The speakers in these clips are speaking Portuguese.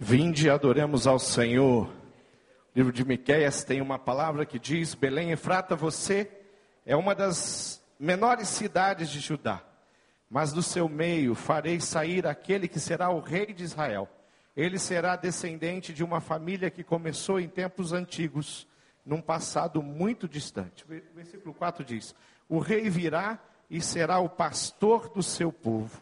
Vinde e adoremos ao Senhor. O livro de Miqueias tem uma palavra que diz: Belém Efrata, você é uma das menores cidades de Judá, mas do seu meio farei sair aquele que será o rei de Israel. Ele será descendente de uma família que começou em tempos antigos, num passado muito distante. O versículo 4 diz: O rei virá e será o pastor do seu povo,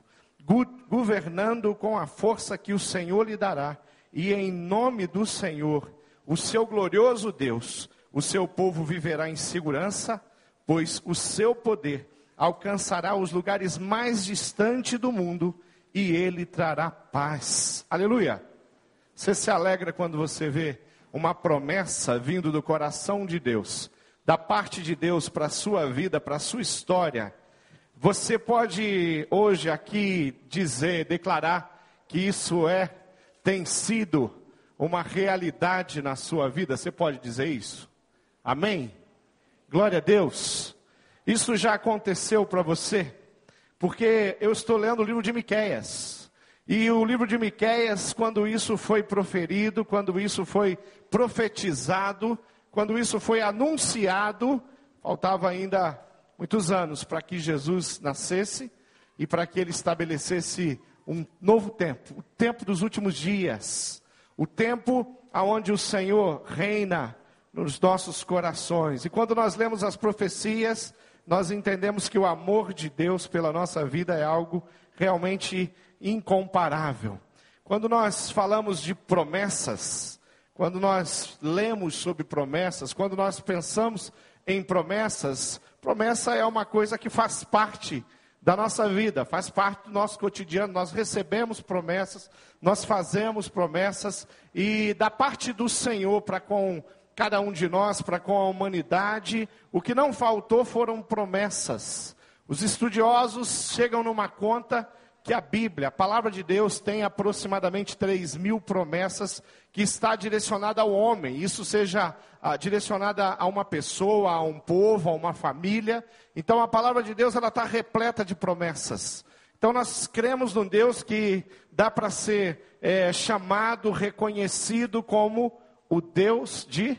governando com a força que o Senhor lhe dará e em nome do Senhor, o seu glorioso Deus, o seu povo viverá em segurança, pois o seu poder alcançará os lugares mais distantes do mundo e ele trará paz. Aleluia! Você se alegra quando você vê uma promessa vindo do coração de Deus, da parte de Deus para a sua vida, para a sua história. Você pode hoje aqui dizer, declarar que isso é tem sido uma realidade na sua vida? Você pode dizer isso? Amém? Glória a Deus. Isso já aconteceu para você? Porque eu estou lendo o livro de Miqueias. E o livro de Miqueias, quando isso foi proferido, quando isso foi profetizado, quando isso foi anunciado, faltava ainda muitos anos para que Jesus nascesse e para que ele estabelecesse um novo tempo, o tempo dos últimos dias, o tempo aonde o Senhor reina nos nossos corações. E quando nós lemos as profecias, nós entendemos que o amor de Deus pela nossa vida é algo realmente incomparável. Quando nós falamos de promessas, quando nós lemos sobre promessas, quando nós pensamos em promessas, promessa é uma coisa que faz parte da nossa vida, faz parte do nosso cotidiano. Nós recebemos promessas, nós fazemos promessas, e da parte do Senhor para com cada um de nós, para com a humanidade, o que não faltou foram promessas. Os estudiosos chegam numa conta que a Bíblia, a palavra de Deus, tem aproximadamente 3 mil promessas que está direcionada ao homem. Isso seja ah, direcionada a uma pessoa, a um povo, a uma família. Então a palavra de Deus ela está repleta de promessas. Então nós cremos num Deus que dá para ser é, chamado, reconhecido como o Deus de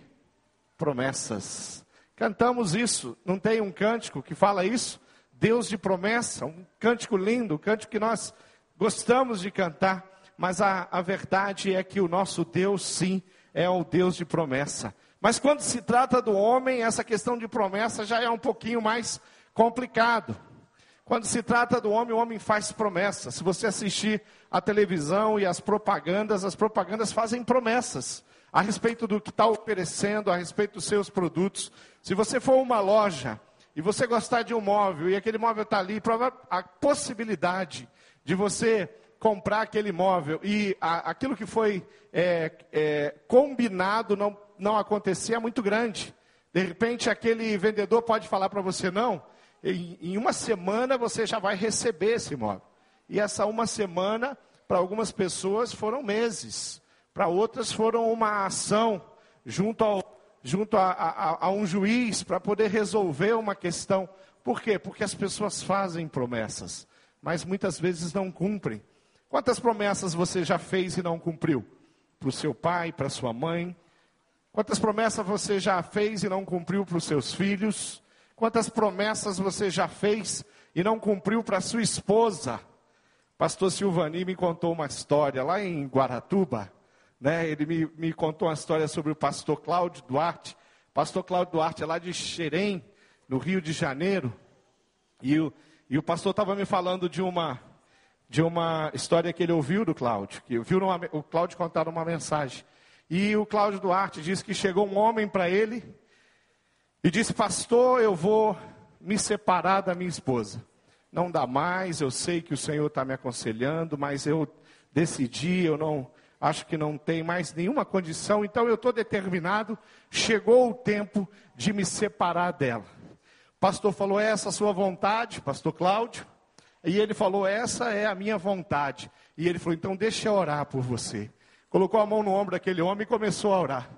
promessas. Cantamos isso. Não tem um cântico que fala isso? Deus de promessa, um cântico lindo, um cântico que nós gostamos de cantar, mas a, a verdade é que o nosso Deus, sim, é o Deus de promessa. Mas quando se trata do homem, essa questão de promessa já é um pouquinho mais complicado. Quando se trata do homem, o homem faz promessas. Se você assistir a televisão e as propagandas, as propagandas fazem promessas a respeito do que está oferecendo, a respeito dos seus produtos. Se você for uma loja e você gostar de um móvel e aquele móvel está ali, a possibilidade de você comprar aquele móvel e a, aquilo que foi é, é, combinado não, não acontecer é muito grande. De repente, aquele vendedor pode falar para você: não, em, em uma semana você já vai receber esse móvel. E essa uma semana, para algumas pessoas, foram meses, para outras, foram uma ação junto ao junto a, a, a um juiz para poder resolver uma questão. Por quê? Porque as pessoas fazem promessas, mas muitas vezes não cumprem. Quantas promessas você já fez e não cumpriu? Para o seu pai, para sua mãe? Quantas promessas você já fez e não cumpriu para os seus filhos? Quantas promessas você já fez e não cumpriu para sua esposa? Pastor Silvani me contou uma história lá em Guaratuba. Né? Ele me, me contou uma história sobre o pastor Cláudio Duarte. Pastor Cláudio Duarte é lá de Xerém, no Rio de Janeiro. E o, e o pastor estava me falando de uma, de uma história que ele ouviu do Cláudio. Que viu numa, o Cláudio contar uma mensagem. E o Cláudio Duarte disse que chegou um homem para ele e disse: Pastor, eu vou me separar da minha esposa. Não dá mais, eu sei que o Senhor está me aconselhando, mas eu decidi, eu não, acho que não tem mais nenhuma condição, então eu estou determinado, chegou o tempo de me separar dela. Pastor falou, é essa a sua vontade, pastor Cláudio? E ele falou, essa é a minha vontade. E ele falou, então deixa eu orar por você. Colocou a mão no ombro daquele homem e começou a orar.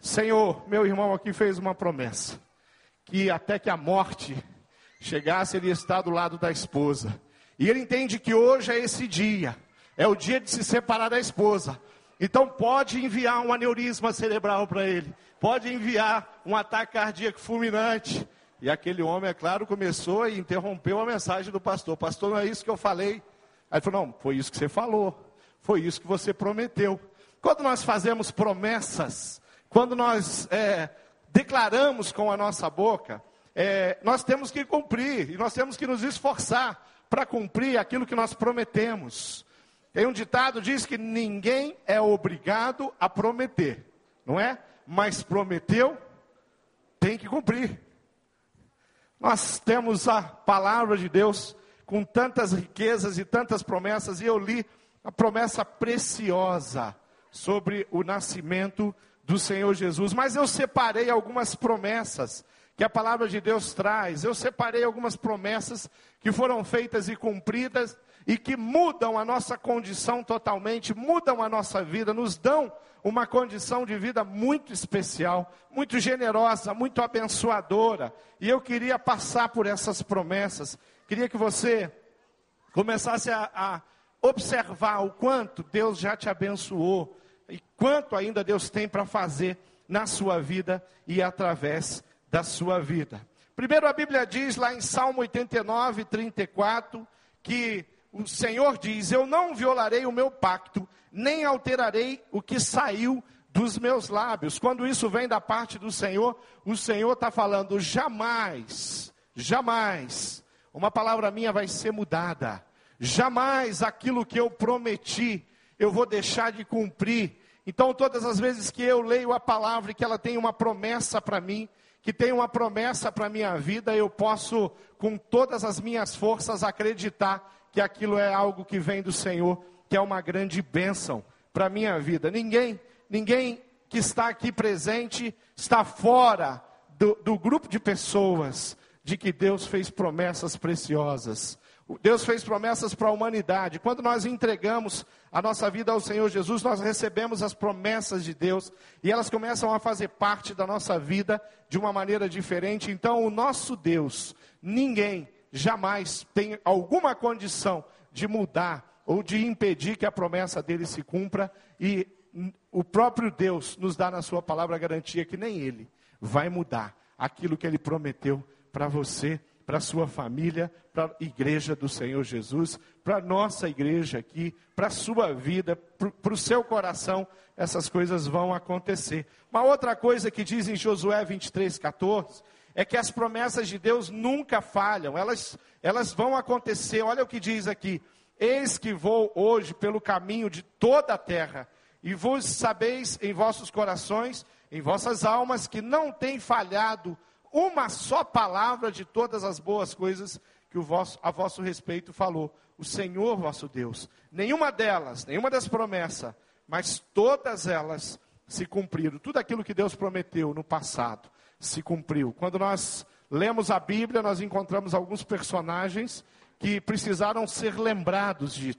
Senhor, meu irmão aqui fez uma promessa, que até que a morte chegasse, ele ia estar do lado da esposa. E ele entende que hoje é esse dia. É o dia de se separar da esposa. Então pode enviar um aneurisma cerebral para ele, pode enviar um ataque cardíaco fulminante. E aquele homem, é claro, começou e interrompeu a mensagem do pastor. Pastor, não é isso que eu falei. Aí ele falou: não, foi isso que você falou, foi isso que você prometeu. Quando nós fazemos promessas, quando nós é, declaramos com a nossa boca, é, nós temos que cumprir e nós temos que nos esforçar para cumprir aquilo que nós prometemos. Tem um ditado diz que ninguém é obrigado a prometer, não é? Mas prometeu, tem que cumprir. Nós temos a palavra de Deus com tantas riquezas e tantas promessas, e eu li a promessa preciosa sobre o nascimento do Senhor Jesus, mas eu separei algumas promessas que a palavra de Deus traz. Eu separei algumas promessas que foram feitas e cumpridas e que mudam a nossa condição totalmente, mudam a nossa vida, nos dão uma condição de vida muito especial, muito generosa, muito abençoadora. E eu queria passar por essas promessas. Queria que você começasse a, a observar o quanto Deus já te abençoou e quanto ainda Deus tem para fazer na sua vida e através da sua vida. Primeiro a Bíblia diz lá em Salmo 89, 34, que o Senhor diz: Eu não violarei o meu pacto, nem alterarei o que saiu dos meus lábios. Quando isso vem da parte do Senhor, o Senhor está falando: jamais, jamais, uma palavra minha vai ser mudada. Jamais aquilo que eu prometi, eu vou deixar de cumprir. Então, todas as vezes que eu leio a palavra e que ela tem uma promessa para mim, que tem uma promessa para a minha vida, eu posso, com todas as minhas forças, acreditar que aquilo é algo que vem do Senhor, que é uma grande bênção para a minha vida. Ninguém, ninguém que está aqui presente está fora do, do grupo de pessoas de que Deus fez promessas preciosas. Deus fez promessas para a humanidade. Quando nós entregamos a nossa vida ao Senhor Jesus, nós recebemos as promessas de Deus e elas começam a fazer parte da nossa vida de uma maneira diferente. Então, o nosso Deus, ninguém jamais tem alguma condição de mudar ou de impedir que a promessa dele se cumpra e o próprio Deus nos dá na sua palavra a garantia que nem ele vai mudar aquilo que ele prometeu para você para sua família, para a igreja do Senhor Jesus, para nossa igreja aqui, para sua vida, para o seu coração, essas coisas vão acontecer. Uma outra coisa que diz em Josué 23, 14, é que as promessas de Deus nunca falham, elas, elas vão acontecer. Olha o que diz aqui: Eis que vou hoje pelo caminho de toda a terra, e vos sabeis em vossos corações, em vossas almas, que não tem falhado uma só palavra de todas as boas coisas que o vosso, a vosso respeito falou o Senhor vosso Deus. Nenhuma delas, nenhuma das promessas, mas todas elas se cumpriram. Tudo aquilo que Deus prometeu no passado se cumpriu. Quando nós lemos a Bíblia, nós encontramos alguns personagens que precisaram ser lembrados de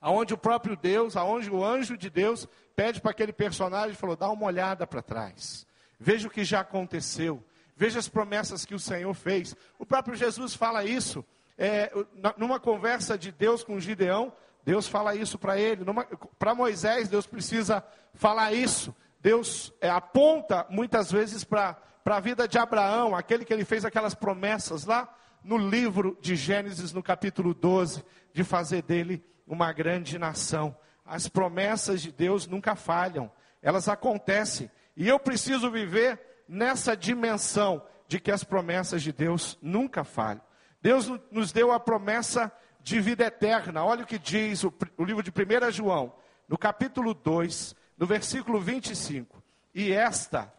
aonde o próprio Deus, aonde o anjo de Deus pede para aquele personagem, falou: dá uma olhada para trás, veja o que já aconteceu, Veja as promessas que o Senhor fez. O próprio Jesus fala isso. É, numa conversa de Deus com Gideão, Deus fala isso para ele. Para Moisés, Deus precisa falar isso. Deus é, aponta muitas vezes para a vida de Abraão, aquele que ele fez aquelas promessas lá no livro de Gênesis, no capítulo 12, de fazer dele uma grande nação. As promessas de Deus nunca falham, elas acontecem. E eu preciso viver nessa dimensão de que as promessas de Deus nunca falham. Deus nos deu a promessa de vida eterna. Olha o que diz o, o livro de 1 João, no capítulo 2, no versículo 25. E esta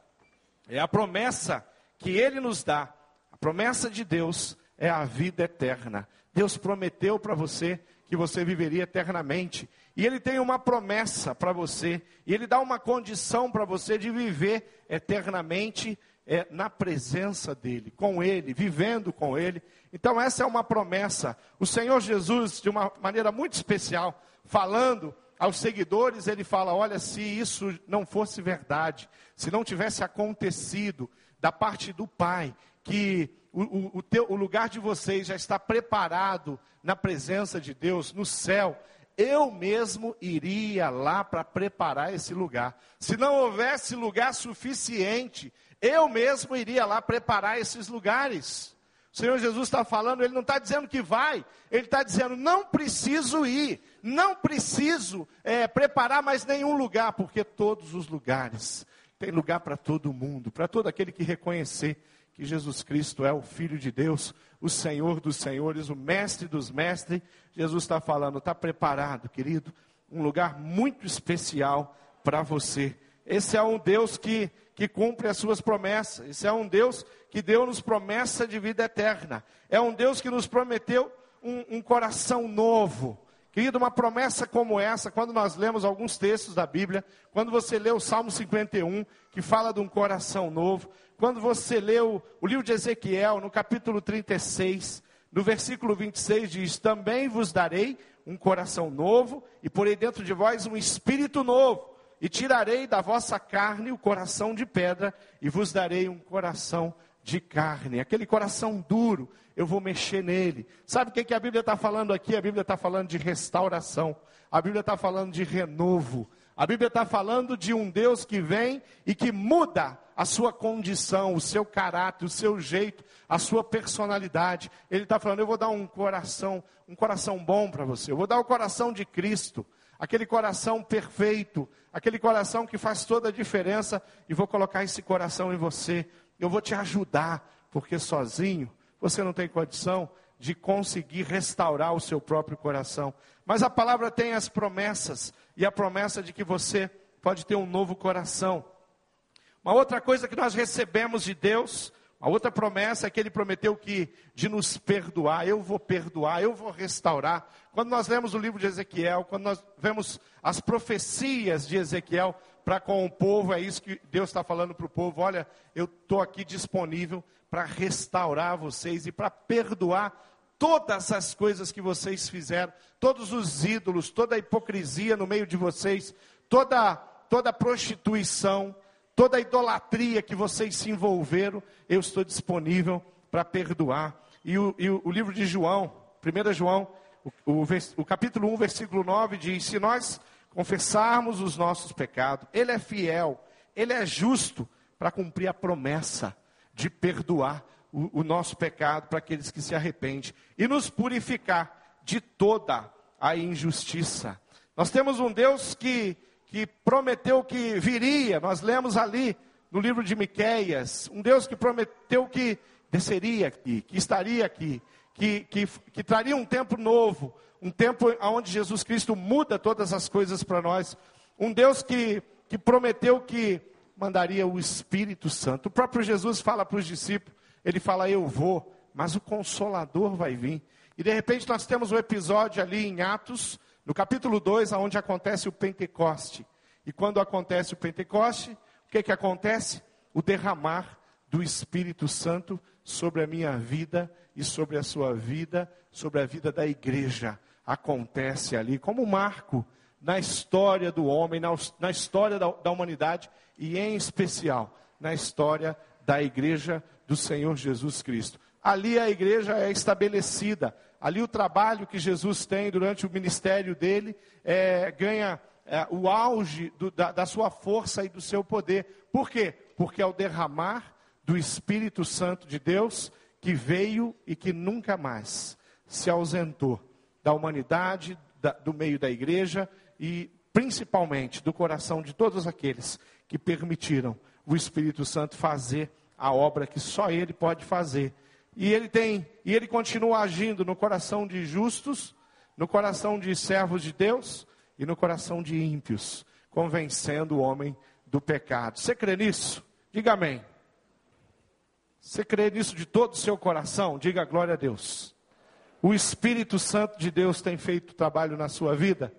é a promessa que ele nos dá. A promessa de Deus é a vida eterna. Deus prometeu para você que você viveria eternamente. E Ele tem uma promessa para você, e Ele dá uma condição para você de viver eternamente é, na presença dEle, com Ele, vivendo com Ele. Então, essa é uma promessa. O Senhor Jesus, de uma maneira muito especial, falando aos seguidores, ele fala: Olha, se isso não fosse verdade, se não tivesse acontecido da parte do Pai, que o, o, o, teu, o lugar de vocês já está preparado na presença de Deus, no céu, eu mesmo iria lá para preparar esse lugar. Se não houvesse lugar suficiente, eu mesmo iria lá preparar esses lugares. O Senhor Jesus está falando, Ele não está dizendo que vai, Ele está dizendo, não preciso ir, não preciso é, preparar mais nenhum lugar, porque todos os lugares, tem lugar para todo mundo, para todo aquele que reconhecer que Jesus Cristo é o Filho de Deus, o Senhor dos Senhores, o Mestre dos Mestres. Jesus está falando, está preparado, querido, um lugar muito especial para você. Esse é um Deus que, que cumpre as suas promessas, esse é um Deus que deu-nos promessa de vida eterna, é um Deus que nos prometeu um, um coração novo. Querido, uma promessa como essa, quando nós lemos alguns textos da Bíblia, quando você lê o Salmo 51, que fala de um coração novo, quando você lê o, o livro de Ezequiel, no capítulo 36, no versículo 26 diz: Também vos darei um coração novo, e porei dentro de vós um espírito novo, e tirarei da vossa carne o coração de pedra, e vos darei um coração de carne. Aquele coração duro, eu vou mexer nele. Sabe o que, que a Bíblia está falando aqui? A Bíblia está falando de restauração, a Bíblia está falando de renovo, a Bíblia está falando de um Deus que vem e que muda a sua condição, o seu caráter, o seu jeito, a sua personalidade. Ele está falando: eu vou dar um coração, um coração bom para você. Eu vou dar o coração de Cristo, aquele coração perfeito, aquele coração que faz toda a diferença, e vou colocar esse coração em você. Eu vou te ajudar, porque sozinho você não tem condição de conseguir restaurar o seu próprio coração. Mas a palavra tem as promessas, e a promessa de que você pode ter um novo coração. Uma outra coisa que nós recebemos de Deus, a outra promessa é que Ele prometeu que de nos perdoar, eu vou perdoar, eu vou restaurar. Quando nós lemos o livro de Ezequiel, quando nós vemos as profecias de Ezequiel para com o povo, é isso que Deus está falando para o povo: olha, eu estou aqui disponível para restaurar vocês e para perdoar todas as coisas que vocês fizeram, todos os ídolos, toda a hipocrisia no meio de vocês, toda, toda a prostituição, toda a idolatria que vocês se envolveram, eu estou disponível para perdoar. E o, e o, livro de João, 1 João, o, o, capítulo 1, versículo 9 diz: Se nós confessarmos os nossos pecados, Ele é fiel, Ele é justo para cumprir a promessa de perdoar o, o nosso pecado para aqueles que se arrependem e nos purificar de toda a injustiça. Nós temos um Deus que que prometeu que viria, nós lemos ali no livro de Miqueias, um Deus que prometeu que desceria aqui, que estaria aqui, que, que, que traria um tempo novo, um tempo onde Jesus Cristo muda todas as coisas para nós, um Deus que, que prometeu que mandaria o Espírito Santo. O próprio Jesus fala para os discípulos, ele fala, eu vou, mas o Consolador vai vir. E de repente nós temos um episódio ali em Atos, no capítulo 2, aonde acontece o Pentecoste. E quando acontece o Pentecoste, o que, que acontece? O derramar do Espírito Santo sobre a minha vida e sobre a sua vida, sobre a vida da igreja. Acontece ali como um marco na história do homem, na, na história da, da humanidade e, em especial, na história da igreja do Senhor Jesus Cristo. Ali a igreja é estabelecida, ali o trabalho que Jesus tem durante o ministério dele é, ganha é, o auge do, da, da sua força e do seu poder. Por quê? Porque é o derramar do Espírito Santo de Deus que veio e que nunca mais se ausentou da humanidade, da, do meio da igreja e principalmente do coração de todos aqueles que permitiram o Espírito Santo fazer a obra que só ele pode fazer e ele tem, e ele continua agindo no coração de justos, no coração de servos de Deus e no coração de ímpios, convencendo o homem do pecado. Você crê nisso? Diga amém. Você crê nisso de todo o seu coração? Diga glória a Deus. O Espírito Santo de Deus tem feito trabalho na sua vida?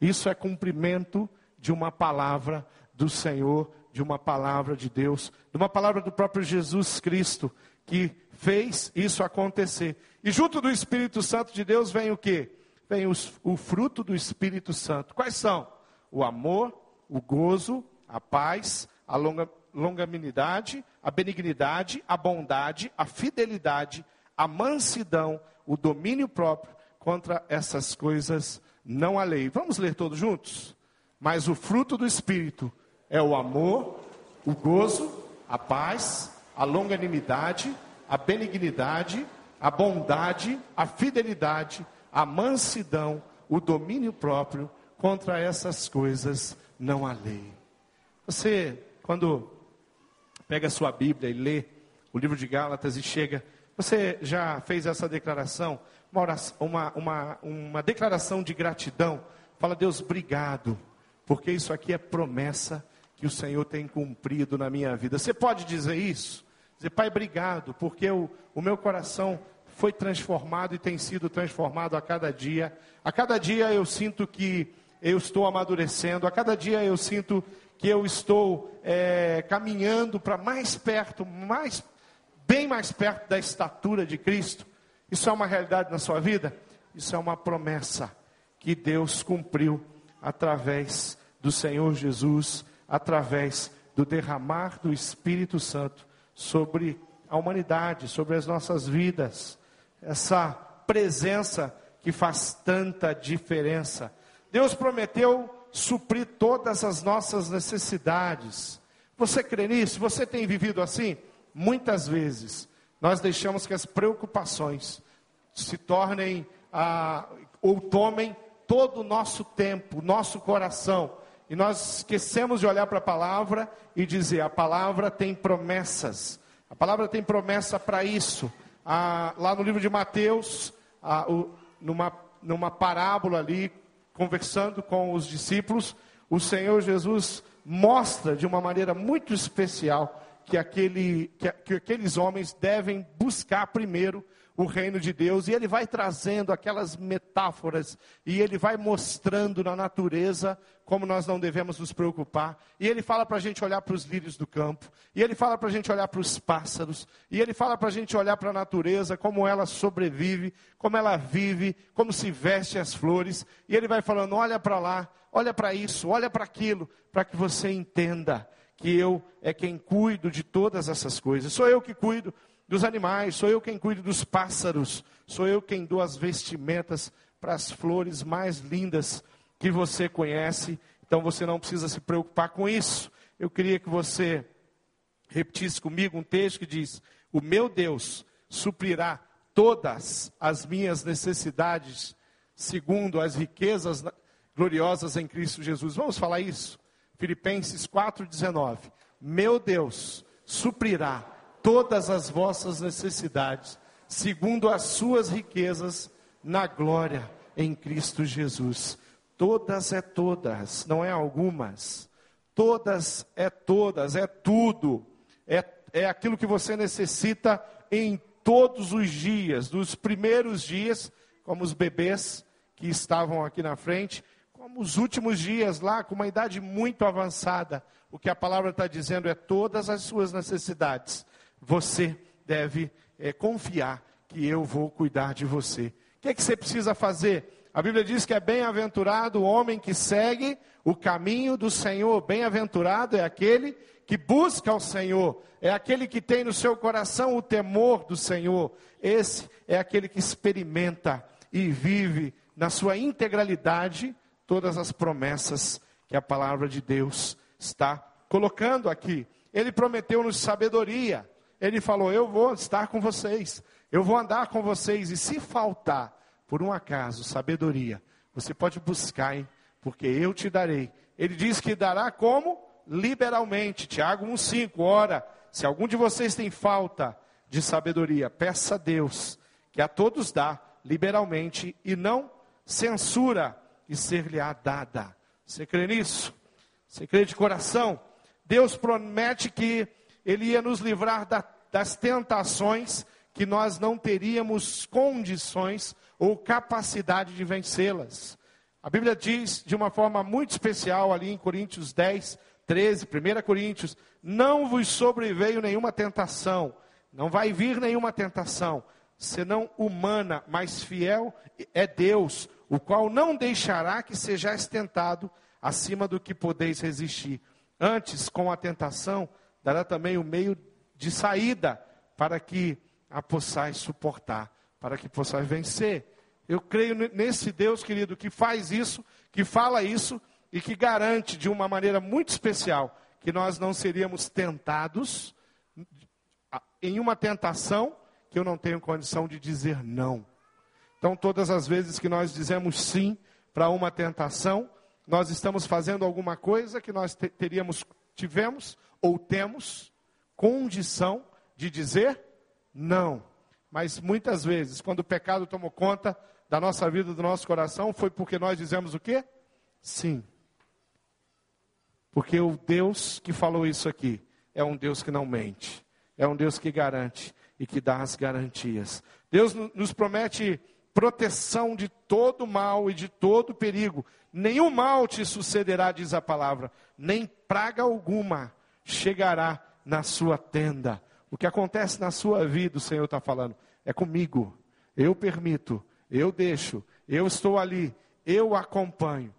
Isso é cumprimento de uma palavra do Senhor, de uma palavra de Deus, de uma palavra do próprio Jesus Cristo, que fez isso acontecer. E junto do Espírito Santo de Deus vem o que? Vem os, o fruto do Espírito Santo. Quais são? O amor, o gozo, a paz, a longa, longanimidade, a benignidade, a bondade, a fidelidade, a mansidão, o domínio próprio. Contra essas coisas não há lei. Vamos ler todos juntos? Mas o fruto do Espírito é o amor, o gozo, a paz, a longanimidade, a benignidade, a bondade, a fidelidade, a mansidão, o domínio próprio. Contra essas coisas não há lei. Você, quando pega a sua Bíblia e lê o livro de Gálatas e chega, você já fez essa declaração? Uma, oração, uma, uma, uma declaração de gratidão. Fala, Deus, obrigado, porque isso aqui é promessa que o Senhor tem cumprido na minha vida. Você pode dizer isso? Dizer, Pai, obrigado, porque o, o meu coração foi transformado e tem sido transformado a cada dia. A cada dia eu sinto que eu estou amadurecendo, a cada dia eu sinto que eu estou é, caminhando para mais perto, mais, bem mais perto da estatura de Cristo. Isso é uma realidade na sua vida? Isso é uma promessa que Deus cumpriu através do Senhor Jesus, através do derramar do Espírito Santo sobre a humanidade, sobre as nossas vidas. Essa presença que faz tanta diferença. Deus prometeu suprir todas as nossas necessidades. Você crê nisso? Você tem vivido assim? Muitas vezes nós deixamos que as preocupações se tornem ah, ou tomem todo o nosso tempo, nosso coração. E nós esquecemos de olhar para a palavra e dizer: a palavra tem promessas. A palavra tem promessa para isso. Ah, lá no livro de Mateus, ah, o, numa, numa parábola ali, conversando com os discípulos, o Senhor Jesus mostra de uma maneira muito especial que, aquele, que, que aqueles homens devem buscar primeiro o reino de Deus, e ele vai trazendo aquelas metáforas, e ele vai mostrando na natureza como nós não devemos nos preocupar, e ele fala para a gente olhar para os lírios do campo, e ele fala para a gente olhar para os pássaros, e ele fala para a gente olhar para a natureza, como ela sobrevive, como ela vive, como se veste as flores, e ele vai falando: olha para lá, olha para isso, olha para aquilo, para que você entenda que eu é quem cuido de todas essas coisas, sou eu que cuido dos animais, sou eu quem cuido dos pássaros, sou eu quem dou as vestimentas para as flores mais lindas que você conhece, então você não precisa se preocupar com isso. Eu queria que você repetisse comigo um texto que diz: O meu Deus suprirá todas as minhas necessidades, segundo as riquezas gloriosas em Cristo Jesus. Vamos falar isso? Filipenses 4,19. Meu Deus suprirá todas as vossas necessidades, segundo as suas riquezas na glória em Cristo Jesus. Todas é todas, não é algumas. Todas é todas, é tudo. É, é aquilo que você necessita em todos os dias, dos primeiros dias, como os bebês que estavam aqui na frente, como os últimos dias lá, com uma idade muito avançada. O que a palavra está dizendo é todas as suas necessidades você deve é, confiar que eu vou cuidar de você. O que, é que você precisa fazer? A Bíblia diz que é bem-aventurado o homem que segue o caminho do Senhor. Bem-aventurado é aquele que busca o Senhor, é aquele que tem no seu coração o temor do Senhor. Esse é aquele que experimenta e vive na sua integralidade todas as promessas que a palavra de Deus está colocando aqui. Ele prometeu-nos sabedoria. Ele falou: Eu vou estar com vocês, eu vou andar com vocês, e se faltar, por um acaso, sabedoria, você pode buscar, hein? porque eu te darei. Ele diz que dará como? Liberalmente. Tiago 1,5. Ora, se algum de vocês tem falta de sabedoria, peça a Deus, que a todos dá liberalmente e não censura, e ser-lhe-á dada. Você crê nisso? Você crê de coração? Deus promete que ele ia nos livrar da, das tentações que nós não teríamos condições ou capacidade de vencê-las. A Bíblia diz de uma forma muito especial ali em Coríntios 10, 13, 1 Coríntios: Não vos sobreveio nenhuma tentação, não vai vir nenhuma tentação, senão humana, mas fiel é Deus, o qual não deixará que sejais tentado acima do que podeis resistir. Antes, com a tentação, dará também o meio de saída para que a possais suportar, para que possais vencer. Eu creio nesse Deus, querido, que faz isso, que fala isso e que garante de uma maneira muito especial que nós não seríamos tentados em uma tentação que eu não tenho condição de dizer não. Então, todas as vezes que nós dizemos sim para uma tentação, nós estamos fazendo alguma coisa que nós teríamos, tivemos ou temos condição de dizer não. Mas muitas vezes, quando o pecado tomou conta da nossa vida, do nosso coração, foi porque nós dizemos o quê? Sim. Porque o Deus que falou isso aqui é um Deus que não mente, é um Deus que garante e que dá as garantias. Deus nos promete proteção de todo mal e de todo perigo. Nenhum mal te sucederá, diz a palavra, nem praga alguma chegará na sua tenda. O que acontece na sua vida, o Senhor está falando, é comigo. Eu permito, eu deixo, eu estou ali, eu acompanho.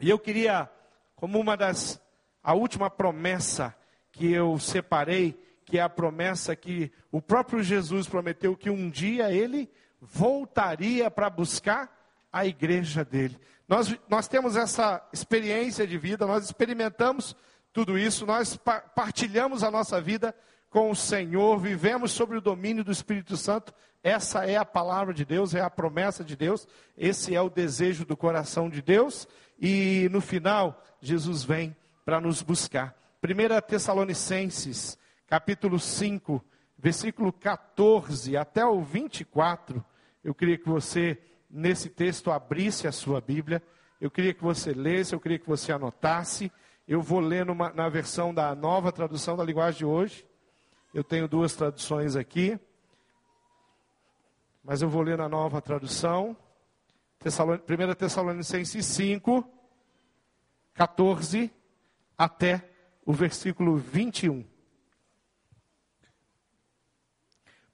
E eu queria, como uma das, a última promessa que eu separei, que é a promessa que o próprio Jesus prometeu que um dia ele voltaria para buscar a igreja dele. Nós, nós temos essa experiência de vida, nós experimentamos tudo isso, nós partilhamos a nossa vida com o Senhor, vivemos sobre o domínio do Espírito Santo. Essa é a palavra de Deus, é a promessa de Deus, esse é o desejo do coração de Deus. E no final, Jesus vem para nos buscar. 1 Tessalonicenses, capítulo 5, versículo 14 até o 24. Eu queria que você, nesse texto, abrisse a sua Bíblia. Eu queria que você lesse, eu queria que você anotasse. Eu vou ler numa, na versão da nova tradução da linguagem de hoje. Eu tenho duas traduções aqui. Mas eu vou ler na nova tradução. 1 Tessalonicenses 5, 14 até o versículo 21.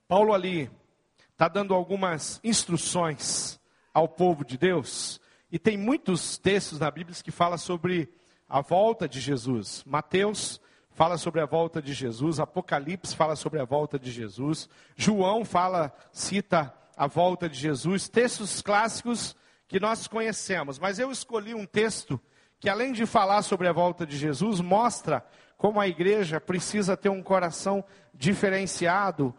Paulo ali está dando algumas instruções ao povo de Deus. E tem muitos textos na Bíblia que falam sobre a volta de Jesus. Mateus fala sobre a volta de Jesus, Apocalipse fala sobre a volta de Jesus, João fala, cita a volta de Jesus, textos clássicos que nós conhecemos. Mas eu escolhi um texto que além de falar sobre a volta de Jesus, mostra como a igreja precisa ter um coração diferenciado,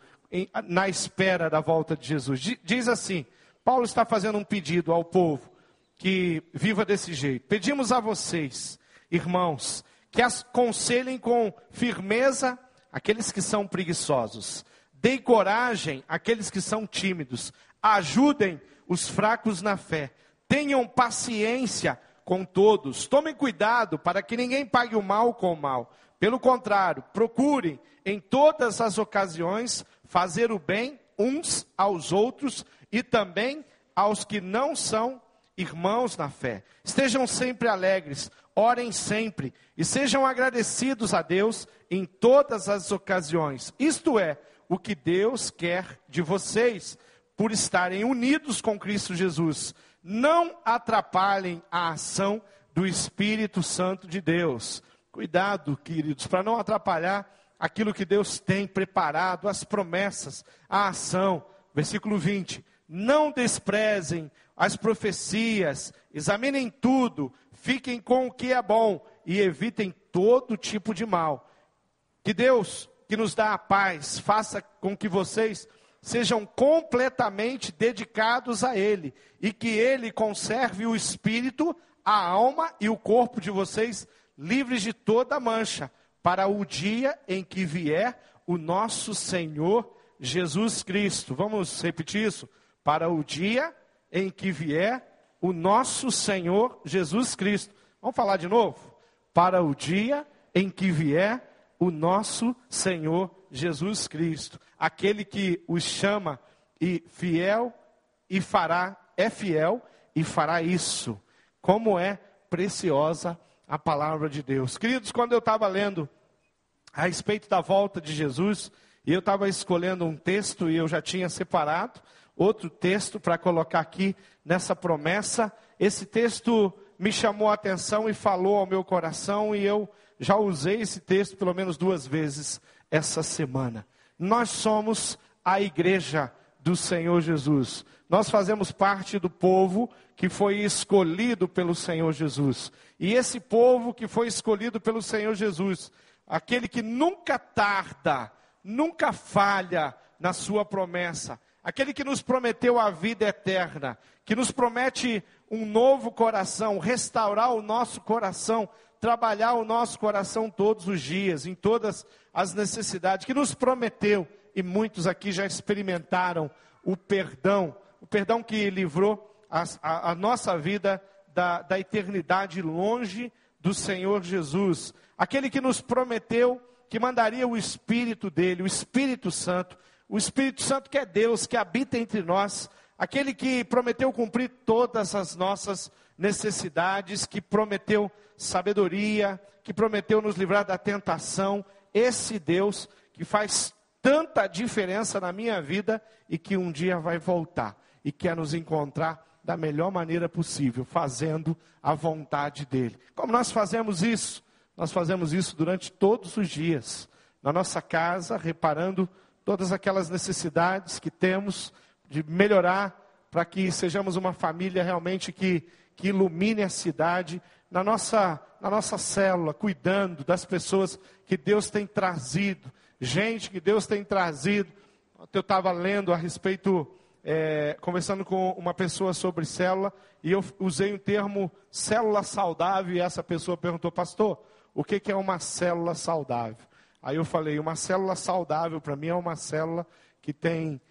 na espera da volta de Jesus. Diz assim: Paulo está fazendo um pedido ao povo que viva desse jeito. Pedimos a vocês, irmãos, que aconselhem com firmeza aqueles que são preguiçosos, deem coragem àqueles que são tímidos, ajudem os fracos na fé, tenham paciência com todos, tomem cuidado para que ninguém pague o mal com o mal. Pelo contrário, procurem em todas as ocasiões fazer o bem uns aos outros e também aos que não são irmãos na fé. Estejam sempre alegres, orem sempre e sejam agradecidos a Deus em todas as ocasiões. Isto é o que Deus quer de vocês, por estarem unidos com Cristo Jesus. Não atrapalhem a ação do Espírito Santo de Deus. Cuidado, queridos, para não atrapalhar aquilo que Deus tem preparado, as promessas, a ação. Versículo 20: Não desprezem as profecias, examinem tudo, fiquem com o que é bom e evitem todo tipo de mal. Que Deus, que nos dá a paz, faça com que vocês sejam completamente dedicados a Ele e que Ele conserve o espírito, a alma e o corpo de vocês livres de toda mancha para o dia em que vier o nosso Senhor Jesus Cristo. Vamos repetir isso? Para o dia em que vier o nosso Senhor Jesus Cristo. Vamos falar de novo? Para o dia em que vier o nosso Senhor Jesus Cristo, aquele que os chama e fiel e fará, é fiel e fará isso. Como é preciosa a palavra de Deus. Queridos, quando eu estava lendo a respeito da volta de Jesus, e eu estava escolhendo um texto e eu já tinha separado outro texto para colocar aqui nessa promessa. Esse texto me chamou a atenção e falou ao meu coração, e eu já usei esse texto pelo menos duas vezes essa semana. Nós somos a igreja do Senhor Jesus. Nós fazemos parte do povo que foi escolhido pelo Senhor Jesus. E esse povo que foi escolhido pelo Senhor Jesus, aquele que nunca tarda, nunca falha na sua promessa, aquele que nos prometeu a vida eterna, que nos promete um novo coração, restaurar o nosso coração, trabalhar o nosso coração todos os dias, em todas as necessidades, que nos prometeu e muitos aqui já experimentaram o perdão, o perdão que livrou a, a, a nossa vida da, da eternidade longe do Senhor Jesus, aquele que nos prometeu que mandaria o Espírito dele, o Espírito Santo, o Espírito Santo que é Deus, que habita entre nós, aquele que prometeu cumprir todas as nossas necessidades, que prometeu sabedoria, que prometeu nos livrar da tentação, esse Deus que faz tanta diferença na minha vida e que um dia vai voltar e quer nos encontrar da melhor maneira possível, fazendo a vontade dele. Como nós fazemos isso? Nós fazemos isso durante todos os dias, na nossa casa, reparando todas aquelas necessidades que temos de melhorar para que sejamos uma família realmente que, que ilumine a cidade, na nossa, na nossa célula, cuidando das pessoas que Deus tem trazido, gente que Deus tem trazido. Eu estava lendo a respeito, é, conversando com uma pessoa sobre célula, e eu usei o termo célula saudável, e essa pessoa perguntou, pastor, o que, que é uma célula saudável? Aí eu falei, uma célula saudável para mim é uma célula que tem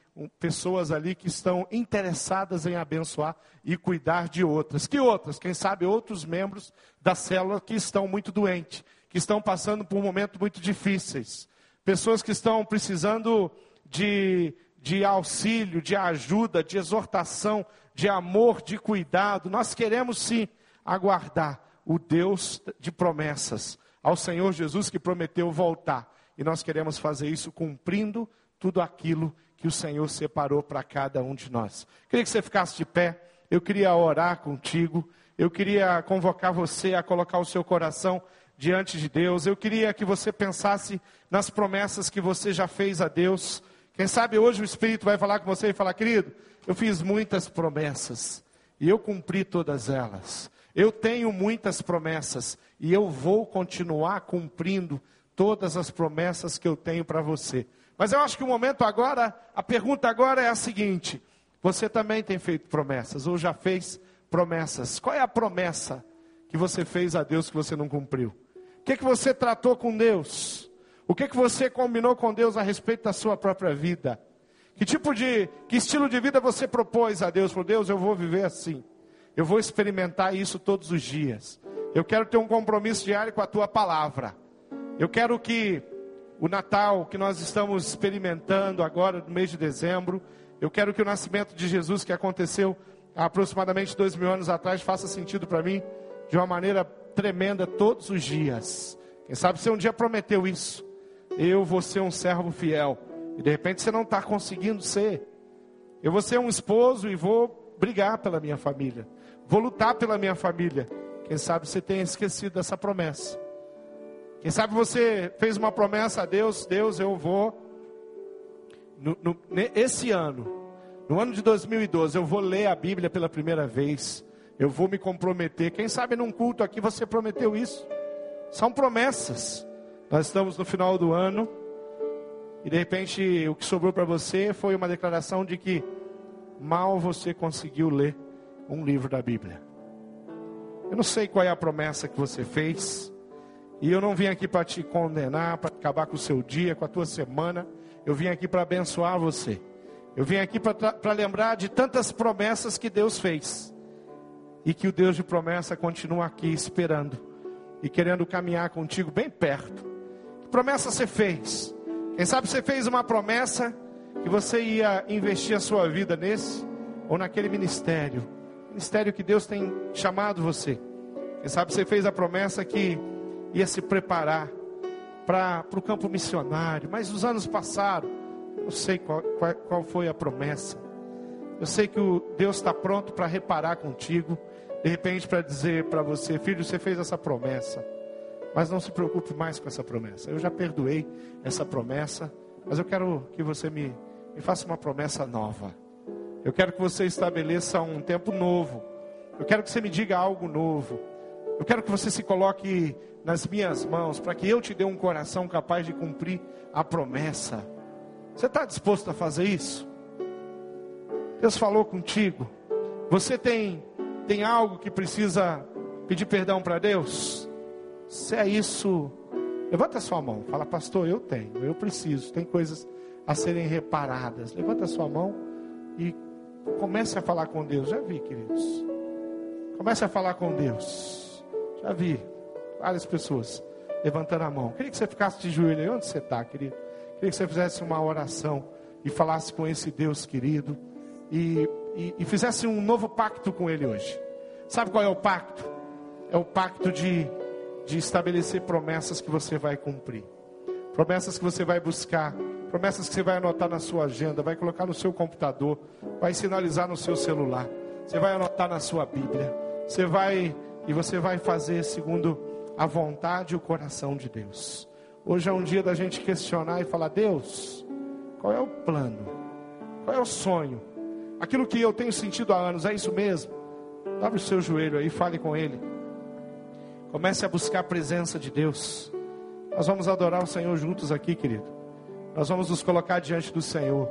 pessoas ali que estão interessadas em abençoar e cuidar de outras. Que outras? Quem sabe outros membros da célula que estão muito doentes, que estão passando por momentos muito difíceis pessoas que estão precisando de, de auxílio, de ajuda, de exortação, de amor, de cuidado. Nós queremos sim aguardar o Deus de promessas, ao Senhor Jesus que prometeu voltar. E nós queremos fazer isso cumprindo tudo aquilo que o Senhor separou para cada um de nós. Queria que você ficasse de pé, eu queria orar contigo, eu queria convocar você a colocar o seu coração diante de Deus. Eu queria que você pensasse nas promessas que você já fez a Deus. Quem sabe hoje o Espírito vai falar com você e falar, querido, eu fiz muitas promessas e eu cumpri todas elas. Eu tenho muitas promessas e eu vou continuar cumprindo todas as promessas que eu tenho para você. Mas eu acho que o momento agora, a pergunta agora é a seguinte: você também tem feito promessas ou já fez promessas? Qual é a promessa que você fez a Deus que você não cumpriu? Que, que você tratou com Deus? O que, que você combinou com Deus a respeito da sua própria vida? Que tipo de, que estilo de vida você propôs a Deus? Falou, Deus, eu vou viver assim. Eu vou experimentar isso todos os dias. Eu quero ter um compromisso diário com a tua palavra. Eu quero que o Natal que nós estamos experimentando agora no mês de dezembro, eu quero que o nascimento de Jesus que aconteceu há aproximadamente dois mil anos atrás faça sentido para mim de uma maneira tremenda todos os dias. Quem sabe você um dia prometeu isso. Eu vou ser um servo fiel. E de repente você não está conseguindo ser. Eu vou ser um esposo e vou brigar pela minha família. Vou lutar pela minha família. Quem sabe você tenha esquecido dessa promessa. Quem sabe você fez uma promessa a Deus: Deus, eu vou. No, no, esse ano, no ano de 2012, eu vou ler a Bíblia pela primeira vez. Eu vou me comprometer. Quem sabe num culto aqui você prometeu isso. São promessas. Nós estamos no final do ano. E de repente o que sobrou para você foi uma declaração de que mal você conseguiu ler um livro da Bíblia. Eu não sei qual é a promessa que você fez. E eu não vim aqui para te condenar, para acabar com o seu dia, com a tua semana. Eu vim aqui para abençoar você. Eu vim aqui para lembrar de tantas promessas que Deus fez e que o Deus de promessa continua aqui esperando e querendo caminhar contigo bem perto. Que promessa você fez? Quem sabe você fez uma promessa que você ia investir a sua vida nesse ou naquele ministério, ministério que Deus tem chamado você. Quem sabe você fez a promessa que ia se preparar para o campo missionário, mas os anos passaram, eu sei qual, qual, qual foi a promessa. Eu sei que o Deus está pronto para reparar contigo. De repente, para dizer para você, filho, você fez essa promessa, mas não se preocupe mais com essa promessa. Eu já perdoei essa promessa, mas eu quero que você me, me faça uma promessa nova. Eu quero que você estabeleça um tempo novo. Eu quero que você me diga algo novo. Eu quero que você se coloque nas minhas mãos para que eu te dê um coração capaz de cumprir a promessa. Você está disposto a fazer isso? Deus falou contigo. Você tem tem algo que precisa pedir perdão para Deus? Se é isso, levanta sua mão. Fala, pastor, eu tenho, eu preciso. Tem coisas a serem reparadas. Levanta sua mão e comece a falar com Deus. Já vi, queridos. Comece a falar com Deus. Já vi várias pessoas levantando a mão. Queria que você ficasse de joelho aí onde você está, querido. Queria que você fizesse uma oração e falasse com esse Deus querido e, e, e fizesse um novo pacto com Ele hoje. Sabe qual é o pacto? É o pacto de, de estabelecer promessas que você vai cumprir, promessas que você vai buscar, promessas que você vai anotar na sua agenda, vai colocar no seu computador, vai sinalizar no seu celular, você vai anotar na sua Bíblia. Você vai e você vai fazer segundo a vontade e o coração de Deus. Hoje é um dia da gente questionar e falar: Deus, qual é o plano? Qual é o sonho? Aquilo que eu tenho sentido há anos, é isso mesmo? Dobre o seu joelho aí fale com Ele. Comece a buscar a presença de Deus. Nós vamos adorar o Senhor juntos aqui, querido. Nós vamos nos colocar diante do Senhor.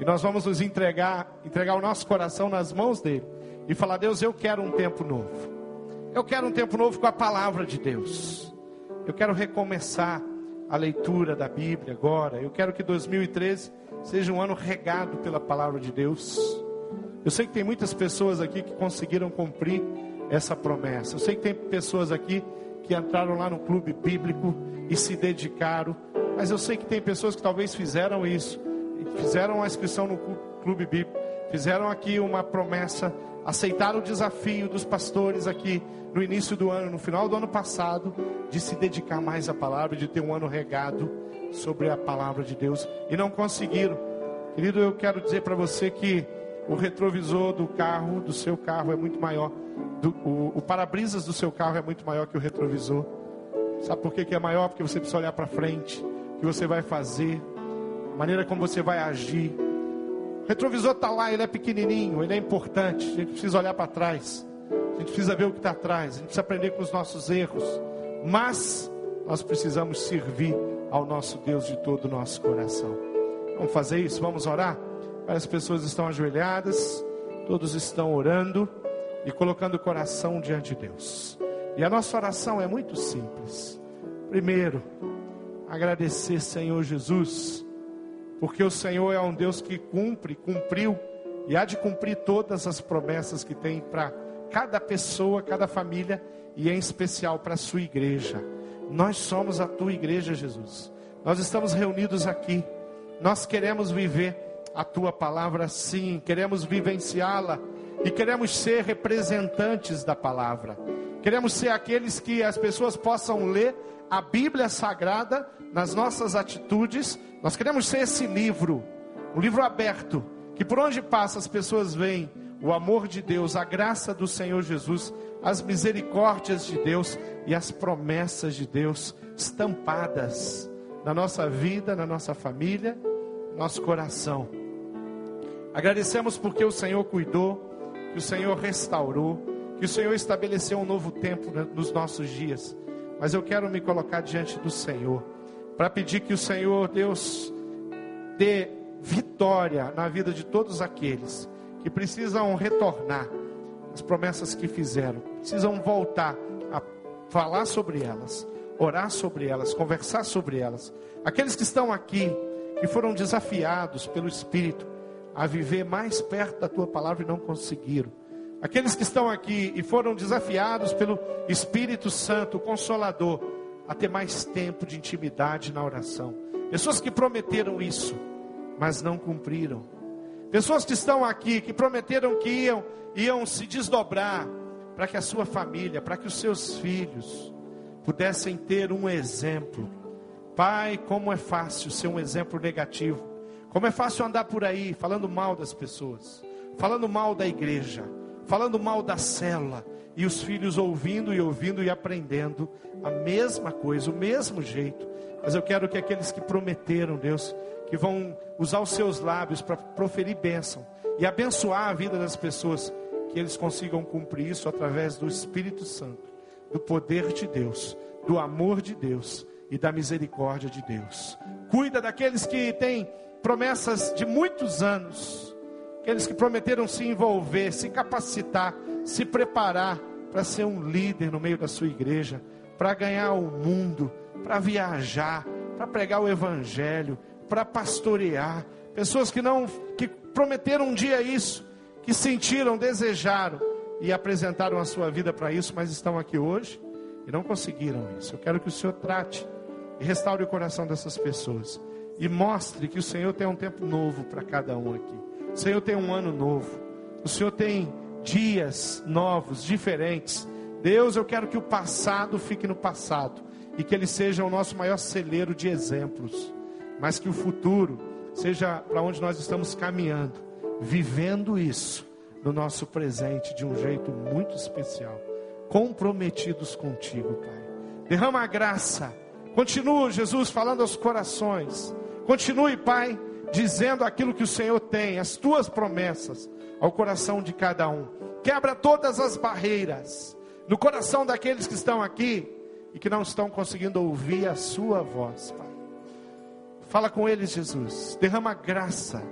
E nós vamos nos entregar, entregar o nosso coração nas mãos dele e falar: Deus, eu quero um tempo novo. Eu quero um tempo novo com a palavra de Deus. Eu quero recomeçar a leitura da Bíblia agora. Eu quero que 2013 seja um ano regado pela palavra de Deus. Eu sei que tem muitas pessoas aqui que conseguiram cumprir essa promessa. Eu sei que tem pessoas aqui que entraram lá no clube bíblico e se dedicaram. Mas eu sei que tem pessoas que talvez fizeram isso, fizeram a inscrição no clube bíblico, fizeram aqui uma promessa aceitaram o desafio dos pastores aqui no início do ano, no final do ano passado, de se dedicar mais à palavra, de ter um ano regado sobre a palavra de Deus e não conseguiram. Querido, eu quero dizer para você que o retrovisor do carro, do seu carro, é muito maior. Do, o, o para-brisas do seu carro é muito maior que o retrovisor. Sabe por que, que é maior? Porque você precisa olhar para frente, o que você vai fazer, a maneira como você vai agir retrovisor está lá, ele é pequenininho, ele é importante. A gente precisa olhar para trás. A gente precisa ver o que está atrás. A gente precisa aprender com os nossos erros. Mas nós precisamos servir ao nosso Deus de todo o nosso coração. Vamos fazer isso? Vamos orar? Várias pessoas estão ajoelhadas, todos estão orando e colocando o coração diante de Deus. E a nossa oração é muito simples. Primeiro, agradecer, Senhor Jesus porque o Senhor é um Deus que cumpre, cumpriu e há de cumprir todas as promessas que tem para cada pessoa, cada família e em especial para a sua igreja. Nós somos a tua igreja, Jesus. Nós estamos reunidos aqui. Nós queremos viver a tua palavra sim, queremos vivenciá-la e queremos ser representantes da palavra. Queremos ser aqueles que as pessoas possam ler a Bíblia Sagrada nas nossas atitudes. Nós queremos ser esse livro, um livro aberto, que por onde passa as pessoas veem o amor de Deus, a graça do Senhor Jesus, as misericórdias de Deus e as promessas de Deus estampadas na nossa vida, na nossa família, nosso coração. Agradecemos porque o Senhor cuidou, que o Senhor restaurou, que o Senhor estabeleceu um novo tempo nos nossos dias. Mas eu quero me colocar diante do Senhor para pedir que o Senhor, Deus, dê vitória na vida de todos aqueles que precisam retornar as promessas que fizeram, precisam voltar a falar sobre elas, orar sobre elas, conversar sobre elas. Aqueles que estão aqui, que foram desafiados pelo Espírito a viver mais perto da tua palavra e não conseguiram. Aqueles que estão aqui e foram desafiados pelo Espírito Santo, Consolador, a ter mais tempo de intimidade na oração. Pessoas que prometeram isso, mas não cumpriram. Pessoas que estão aqui, que prometeram que iam, iam se desdobrar para que a sua família, para que os seus filhos pudessem ter um exemplo. Pai, como é fácil ser um exemplo negativo. Como é fácil andar por aí falando mal das pessoas, falando mal da igreja, falando mal da célula e os filhos ouvindo e ouvindo e aprendendo a mesma coisa, o mesmo jeito. Mas eu quero que aqueles que prometeram, Deus, que vão usar os seus lábios para proferir bênção e abençoar a vida das pessoas, que eles consigam cumprir isso através do Espírito Santo, do poder de Deus, do amor de Deus e da misericórdia de Deus. Cuida daqueles que têm promessas de muitos anos, aqueles que prometeram se envolver, se capacitar, se preparar para ser um líder no meio da sua igreja, para ganhar o mundo, para viajar, para pregar o evangelho, para pastorear. Pessoas que não que prometeram um dia isso, que sentiram, desejaram e apresentaram a sua vida para isso, mas estão aqui hoje e não conseguiram isso. Eu quero que o Senhor trate e restaure o coração dessas pessoas e mostre que o Senhor tem um tempo novo para cada um aqui. O Senhor tem um ano novo. O Senhor tem dias novos, diferentes. Deus, eu quero que o passado fique no passado e que ele seja o nosso maior celeiro de exemplos, mas que o futuro seja para onde nós estamos caminhando, vivendo isso no nosso presente de um jeito muito especial, comprometidos contigo, Pai. Derrama a graça. Continua, Jesus, falando aos corações. Continue, Pai, dizendo aquilo que o Senhor tem, as tuas promessas ao coração de cada um. Quebra todas as barreiras no coração daqueles que estão aqui e que não estão conseguindo ouvir a sua voz, Pai. Fala com eles, Jesus. Derrama graça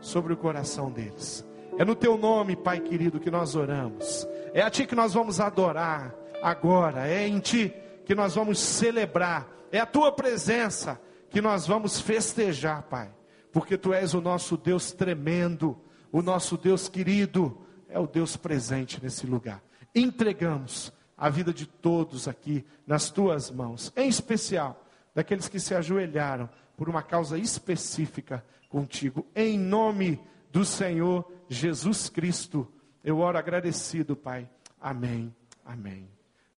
sobre o coração deles. É no teu nome, Pai querido, que nós oramos. É a ti que nós vamos adorar agora. É em ti que nós vamos celebrar. É a tua presença que nós vamos festejar, Pai. Porque tu és o nosso Deus tremendo, o nosso Deus querido, é o Deus presente nesse lugar. Entregamos a vida de todos aqui nas tuas mãos, em especial daqueles que se ajoelharam por uma causa específica contigo, em nome do Senhor Jesus Cristo. Eu oro agradecido, Pai. Amém. Amém.